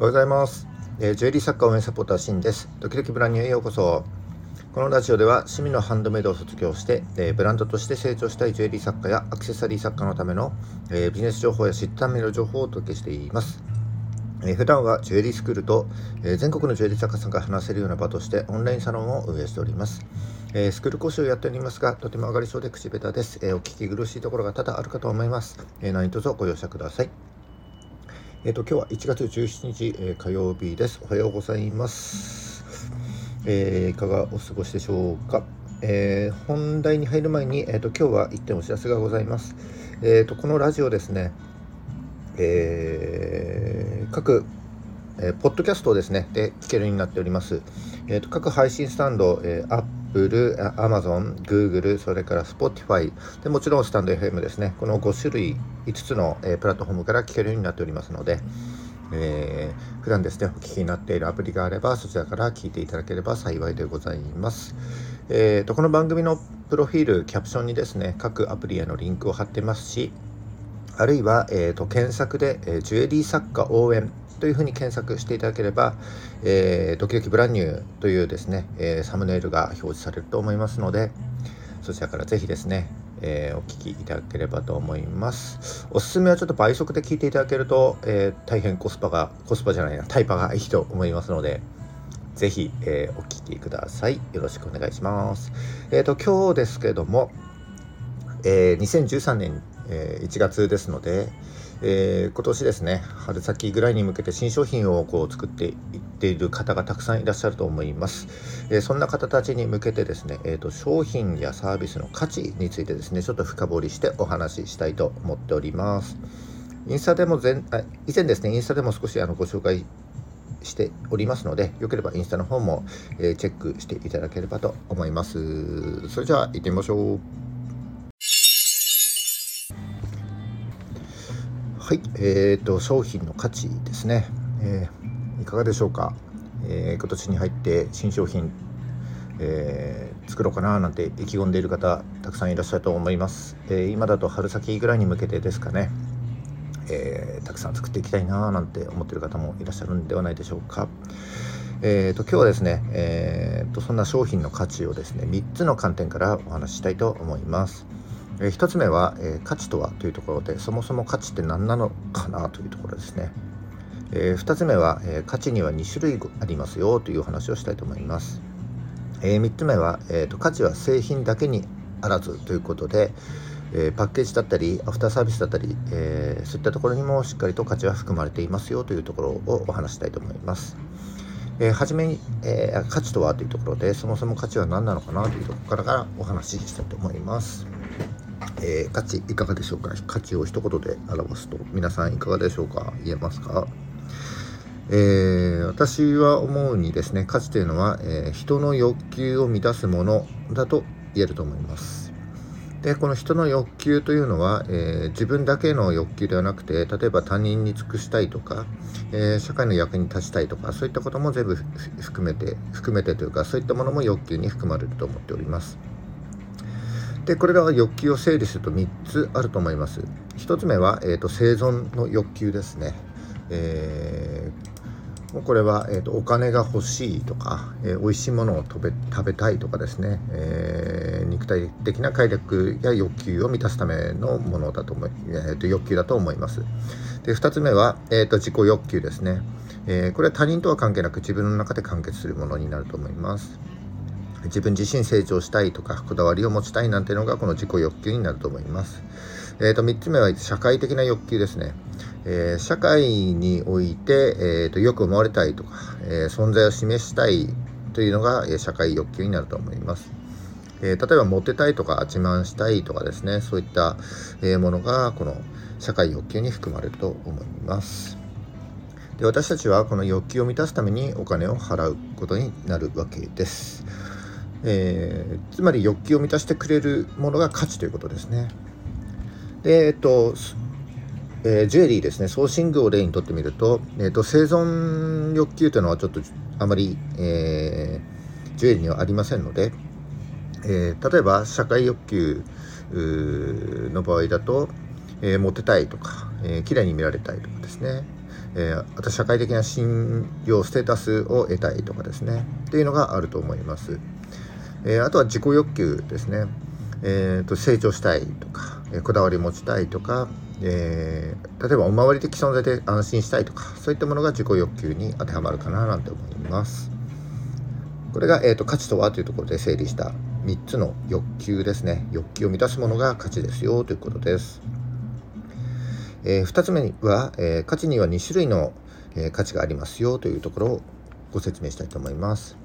おはようございます、えー、ジュエリー作家応援サポーターシンですドキドキブランニューへようこそこのラジオでは趣味のハンドメイドを卒業して、えー、ブランドとして成長したいジュエリー作家やアクセサリー作家のための、えー、ビジネス情報や知っための情報をお届けしていますえー、普段はジュエリースクールと、え、全国のジュエリー作家さんが話せるような場としてオンラインサロンを運営しております。え、スクール講師をやっておりますが、とても上がりそうで口下手です。えお聞き苦しいところが多々あるかと思います。え何卒ご容赦ください。えっ、と、今日は1月17日、え火曜日です。おはようございます。えいかがお過ごしでしょうか？え本題に入る前に、えっ、と、今日は1点お知らせがございます。えっ、と、このラジオですね、えー、各、えー、ポッドキャストですね、で聞けるようになっております。えーと、各配信スタンド、えー、Apple、Amazon、Google、それから Spotify、でもちろんスタンド FM ですね、この5種類、5つの、えー、プラットフォームから聞けるようになっておりますので、えー、普段ですね、お聞きになっているアプリがあれば、そちらから聞いていただければ幸いでございます。えーと、この番組のプロフィール、キャプションにですね、各アプリへのリンクを貼ってますし、あるいは、えーと、検索で、えー、ジュエリー作家応援というふうに検索していただければ、えー、ドキドキブランニューというですね、えー、サムネイルが表示されると思いますので、そちらからぜひですね、えー、お聞きいただければと思います。おすすめはちょっと倍速で聞いていただけると、えー、大変コスパが、コスパじゃないな、タイパがいいと思いますので、ぜひ、えー、お聞きください。よろしくお願いします。えっ、と、今日ですけども、え2013年えー、1月ですので、えー、今年ですね春先ぐらいに向けて新商品をこう作っていっている方がたくさんいらっしゃると思います、えー、そんな方たちに向けてですね、えーと、商品やサービスの価値についてですねちょっと深掘りしてお話ししたいと思っておりますインスタでも前あ以前ですねインスタでも少しあのご紹介しておりますので、よければインスタの方も、えー、チェックしていただければと思います。それじゃあ行ってみましょう。はい、えーと、商品の価値ですね、えー、いかがでしょうか、えー、今年に入って新商品、えー、作ろうかななんて意気込んでいる方たくさんいらっしゃると思います、え今だと春先ぐらいに向けてですかね、えたくさん作っていきたいななんて思ってる方もいらっしゃるんではないでしょうか。えーと、今日はですね、えーとそんな商品の価値をですね3つの観点からお話ししたいと思います。え、1つ目は、え、価値とはというところでそもそも価値って何なのかなというところですね、え、2つ目は、え価値には2種類ありますよという話をしたいと思います、え3つ目は、えーと、価値は製品だけにあらずということで、えパッケージだったりアフターサービスだったり、えそういったところにもしっかりと価値は含まれていますよというところをお話したいと思います。えー、初めに、えー、価値とはというところでそもそも価値は何なのかなというところからからお話ししたいと思います。えー、価値いかがでしょうか？価値を一言で表すと皆さんいかがでしょうか？言えますか？えー、私は思うにですね価値というのは、えー、人の欲求を満たすものだと言えると思います。でこの人の欲求というのは、えー、自分だけの欲求ではなくて例えば他人に尽くしたいとか、え社会の役に立ちたいとかそういったことも全部含めて含めてというかそういったものも欲求に含まれると思っております。でこれらは欲求を整理すると3つあると思います。1つ目は、えーと、生存の欲求ですね、えー、これは、えーと、お金が欲しいとか、えー、美味しいものを食べ食べたいとかですね、えー、肉体的な快楽や欲求を満たすためのものだと思い、えーと、欲求だと思います。で2つ目は、えー、と自己欲求ですね、えー、これは他人とは関係なく自分の中で完結するものになると思います。自分自身成長したいとかこだわりを持ちたいなんてのがこの自己欲求になると思います。えー、と3つ目は社会的な欲求ですね。えー、社会において、えー、とよく思われたいとか、えー、存在を示したいというのが、え社会欲求になると思います。え例えばモテたいとか自慢したいとかですねそういった、えものがこの社会欲求に含まれると思います。で私たちはこの欲求を満たすためにお金を払うことになるわけです。えー、つまり欲求を満たしてくれるものが価値ということですね。で、えっと、えー、ジュエリーですね、ソーシングを例にとってみると、えーと、生存欲求というのはちょっとあまり、えー、ジュエリーにはありませんので、えー、例えば社会欲求の場合だと、えー、モテたいとか、えー、綺麗に見られたいとかですね、えー、あと社会的な信用ステータスを得たいとかですね。っていうのがあると思います、えー、あとは自己欲求ですね、えーと、成長したいとか、えこだわり持ちたいとか、え例えばお守り的存在で安心したいとかそういったものが自己欲求に当てはまるかななんて思います。これが、えーと価値とはというところで整理した3つの欲求ですね。欲求を満たすものが価値ですよということです、えー、2つ目は、え、価値には2種類の、え、価値がありますよというところをご説明したいと思います、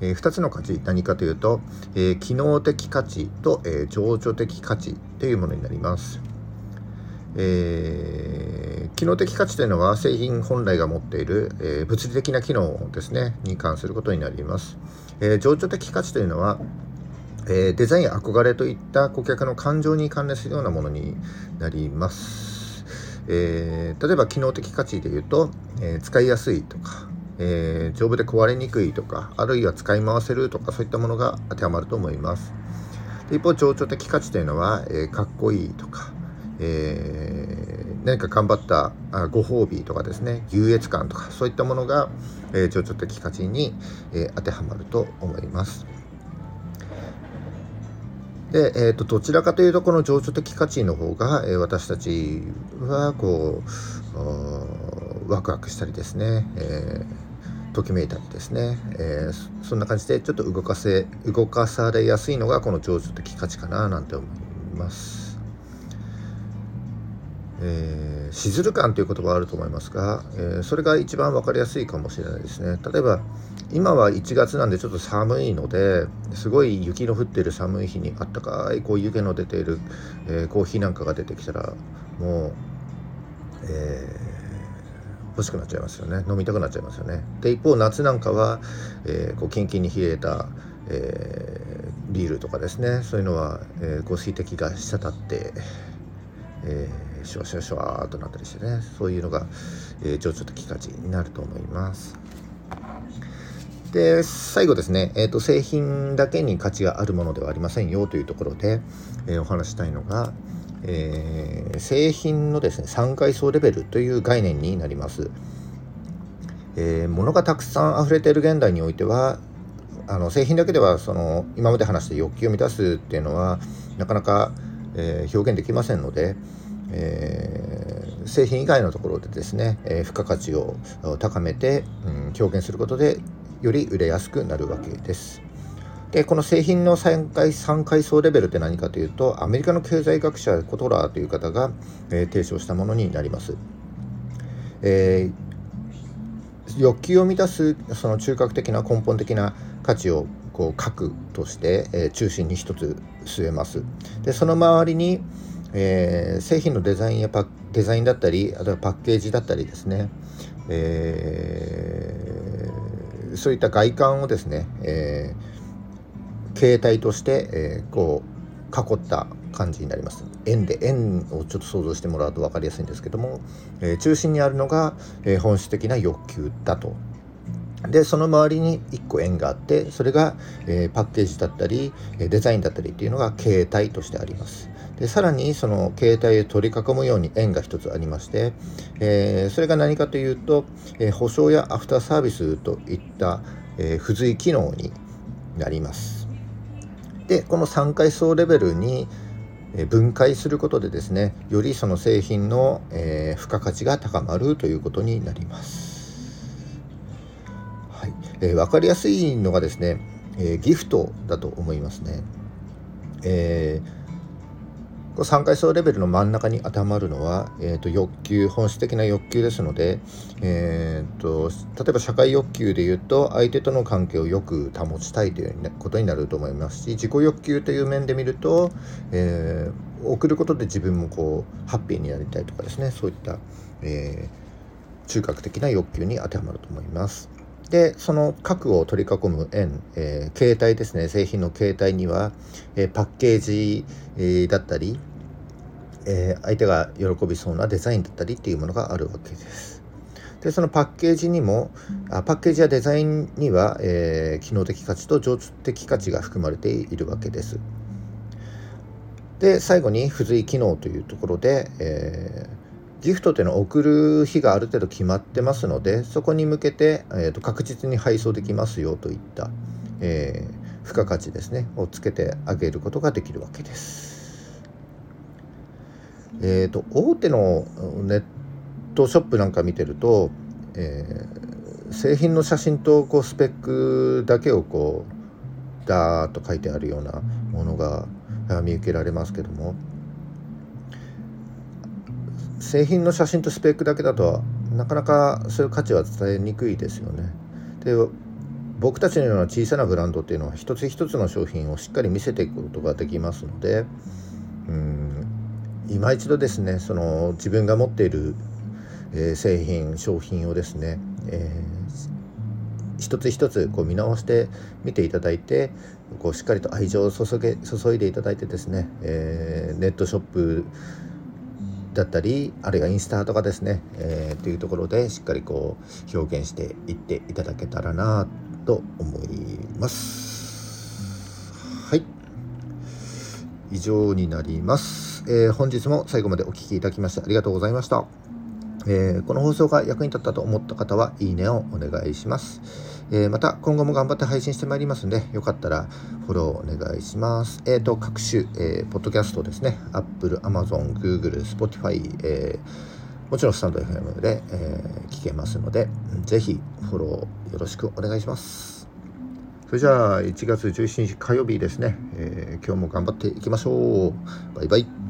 え2つの価値何かというと、え機能的価値と、え情緒的価値というものになりますえー、機能的価値というのは製品本来が持っている、えー、物理的な機能ですねに関することになります、えー、情緒的価値というのはえ、デザイン憧れといった顧客の感情に関連するようなものになります。え、例えば機能的価値で言うと、え、使いやすいとか、え丈夫で壊れにくいとかあるいは使い回せるとかそういったものが当てはまると思います。一方情緒的価値というのは、えかっこいいとか、え何か頑張ったあご褒美とかですね優越感とかそういったものが、え情緒的価値に、え当てはまると思います。で、えーと、どちらかというとこの情緒的価値の方が、えー、私たちはこうワクワクしたりですね、えー、ときめいたりですね、えー、そんな感じでちょっと動かせ動かされやすいのがこの情緒的価値かななんて思います。えー、しずる感という言葉あると思いますが、えー、それが一番分かりやすいかもしれないですね。例えば今は1月なんでちょっと寒いのですごい雪の降っている寒い日にあったかいこう湯気の出ている、えー、コーヒーなんかが出てきたらもう、えー、欲しくなっちゃいますよね飲みたくなっちゃいますよね。で一方夏なんかは、えー、こうキンキンに冷えた、えー、ビールとかですねそういうのは、えー、こう水滴が滴って、えー、シュワシュワシュワーとなったりしてねそういうのが、えー、情緒的価値になると思います。で最後ですね、えーと、製品だけに価値があるものではありませんよというところで、えー、お話したいのが、えー、製品のですね3階層レベルという概念になります。えー、物がたくさん溢れている現代においてはあの製品だけではその今まで話した欲求を満たすっていうのはなかなか、えー、表現できませんので、えー、製品以外のところでですね、えー、付加価値を高めて、うん、表現することでより売れやすくなるわけです。でこの製品の3階 ,3 階層レベルって何かというとアメリカの経済学者コトラーという方が、えー、提唱したものになります。えー、欲求を満たすその中核的な根本的な価値をこう核として、えー、中心に一つ据えます。でその周りに、えー、製品のデザインやパデザインだったりあとはパッケージだったりですね、えそういった外観をですね、えー、形態として、えー、こう囲った感じになります。円で円をちょっと想像してもらうと分かりやすいんですけども、えー、中心にあるのが、えー、本質的な欲求だと。でその周りに1個円があってそれが、えー、パッケージだったりデザインだったりっていうのが形態としてあります。でさらにその携帯を取り囲むように円が一つありまして、え、それが何かというと、えー、保証やアフターサービスといった、え、付随機能になります。でこの3階層レベルに分解することでですねよりその製品の、えー、付加価値が高まるということになります、はい。えー、分かりやすいのがですね、えー、ギフトだと思いますね、えー3階層レベルの真ん中に当てはまるのは、えーと、欲求本質的な欲求ですので、えーと、例えば社会欲求でいうと相手との関係をよく保ちたいということになると思いますし自己欲求という面で見ると、えー、送ることで自分もこうハッピーになりたいとかですねそういった、えー、中核的な欲求に当てはまると思います。でその核を取り囲む円、えー、携帯ですね製品の携帯には、えー、パッケージ、えー、だったり、え相手が喜びそうなデザインだったりっていうものがあるわけです。でそのパッケージにもあパッケージやデザインには、え機能的価値と情緒的価値が含まれているわけです。で最後に付随機能というところで、えギフトっていうのは送る日がある程度決まってますのでそこに向けて、えー、と確実に配送できますよといった、えー、付加価値ですねをつけてあげることができるわけです。えーと、大手のネットショップなんか見てると、えー、製品の写真とこうスペックだけをこうダーッと書いてあるようなものが見受けられますけども製品の写真とスペックだけだとなかなかそういう価値は伝えにくいですよね。で僕たちのような小さなブランドっていうのは一つ一つの商品をしっかり見せていくことができますのでうん今一度ですねその自分が持っている、えー、製品商品をですね、えー、一つ一つこう見直して見ていただいてこうしっかりと愛情を注げ注いでいただいてですね、えー、ネットショップだったりあるいはインスタとかですね、えー、というところでしっかりこう表現していっていただけたらなと思います。はい。以上になります、えー、本日も最後までお聴きいただきましてありがとうございました。えー、この放送が役に立ったと思った方はいいねをお願いします。えー、また今後も頑張って配信してまいりますので、よかったらフォローお願いします。えっ、ー、と、各種、えー、ポッドキャストですね、Apple、Amazon、Google、Spotify、えー、もちろんスタンド FM で、えー、聞けますので、ぜひフォローよろしくお願いします。それじゃあ、1月17日火曜日ですね、えー、今日も頑張っていきましょう。バイバイ。